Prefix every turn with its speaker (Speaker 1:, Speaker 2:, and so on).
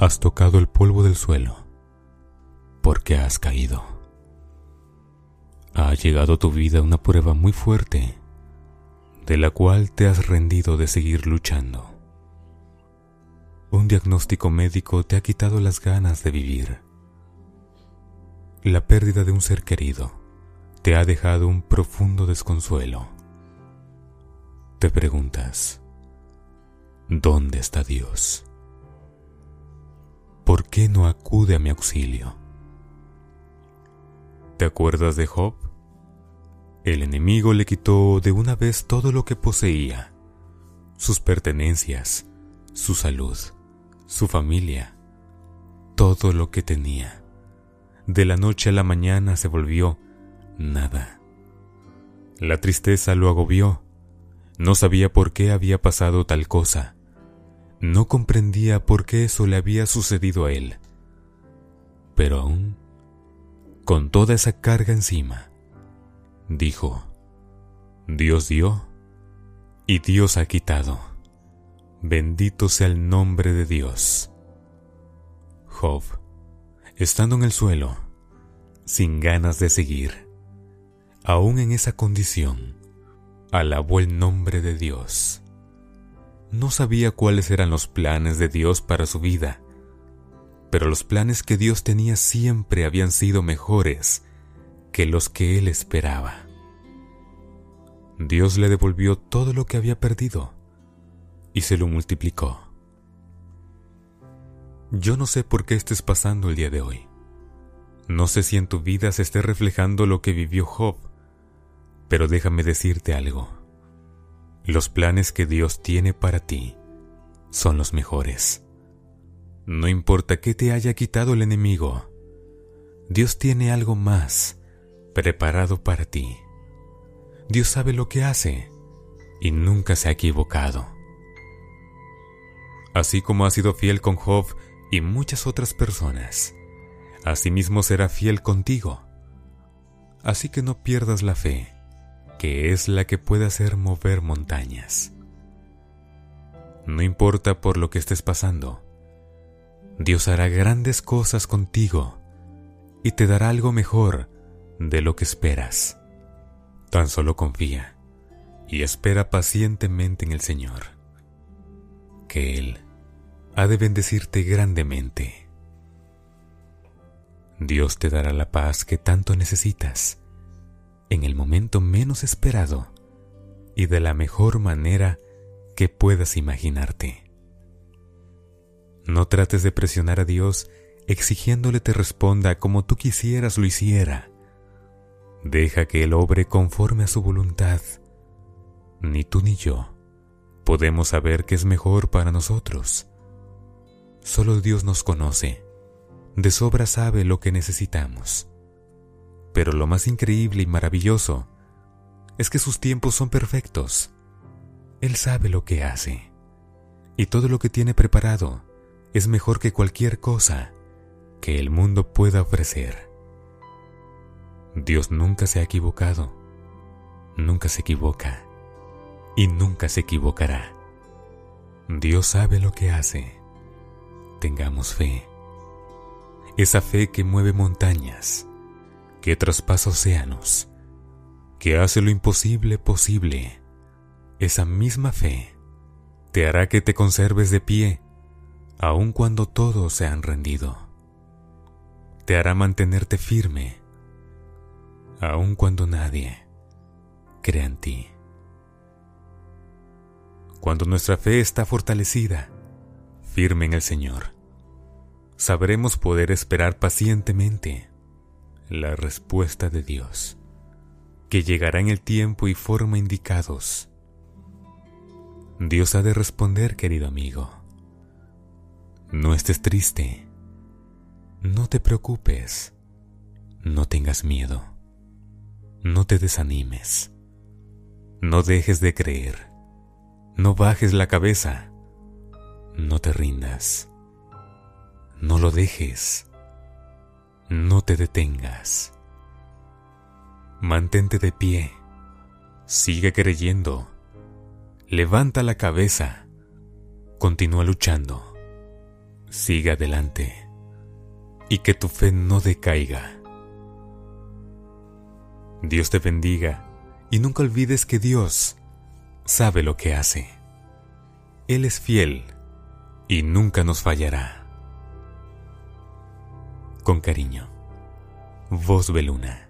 Speaker 1: Has tocado el polvo del suelo porque has caído. Ha llegado a tu vida una prueba muy fuerte de la cual te has rendido de seguir luchando. Un diagnóstico médico te ha quitado las ganas de vivir. La pérdida de un ser querido te ha dejado un profundo desconsuelo. Te preguntas, ¿dónde está Dios? ¿Por qué no acude a mi auxilio? ¿Te acuerdas de Job? El enemigo le quitó de una vez todo lo que poseía, sus pertenencias, su salud, su familia, todo lo que tenía. De la noche a la mañana se volvió nada. La tristeza lo agobió. No sabía por qué había pasado tal cosa. No comprendía por qué eso le había sucedido a él. Pero aún, con toda esa carga encima, dijo, Dios dio y Dios ha quitado. Bendito sea el nombre de Dios. Job, estando en el suelo, sin ganas de seguir, aún en esa condición, alabó el nombre de Dios. No sabía cuáles eran los planes de Dios para su vida, pero los planes que Dios tenía siempre habían sido mejores que los que él esperaba. Dios le devolvió todo lo que había perdido y se lo multiplicó. Yo no sé por qué estés pasando el día de hoy. No sé si en tu vida se esté reflejando lo que vivió Job, pero déjame decirte algo. Los planes que Dios tiene para ti son los mejores. No importa qué te haya quitado el enemigo, Dios tiene algo más preparado para ti. Dios sabe lo que hace y nunca se ha equivocado. Así como ha sido fiel con Job y muchas otras personas, asimismo será fiel contigo. Así que no pierdas la fe, que es la que puede hacer mover montañas. No importa por lo que estés pasando, Dios hará grandes cosas contigo y te dará algo mejor de lo que esperas. Tan solo confía y espera pacientemente en el Señor, que Él ha de bendecirte grandemente. Dios te dará la paz que tanto necesitas en el momento menos esperado y de la mejor manera que puedas imaginarte. No trates de presionar a Dios exigiéndole te responda como tú quisieras lo hiciera. Deja que Él obre conforme a su voluntad. Ni tú ni yo podemos saber qué es mejor para nosotros. Solo Dios nos conoce. De sobra sabe lo que necesitamos. Pero lo más increíble y maravilloso es que sus tiempos son perfectos. Él sabe lo que hace. Y todo lo que tiene preparado es mejor que cualquier cosa que el mundo pueda ofrecer. Dios nunca se ha equivocado, nunca se equivoca y nunca se equivocará. Dios sabe lo que hace. Tengamos fe. Esa fe que mueve montañas, que traspasa océanos, que hace lo imposible posible. Esa misma fe te hará que te conserves de pie, aun cuando todos se han rendido. Te hará mantenerte firme aun cuando nadie crea en ti. Cuando nuestra fe está fortalecida, firme en el Señor, sabremos poder esperar pacientemente la respuesta de Dios, que llegará en el tiempo y forma indicados. Dios ha de responder, querido amigo. No estés triste, no te preocupes, no tengas miedo. No te desanimes. No dejes de creer. No bajes la cabeza. No te rindas. No lo dejes. No te detengas. Mantente de pie. Sigue creyendo. Levanta la cabeza. Continúa luchando. Siga adelante y que tu fe no decaiga. Dios te bendiga y nunca olvides que Dios sabe lo que hace. Él es fiel y nunca nos fallará. Con cariño, Voz Beluna.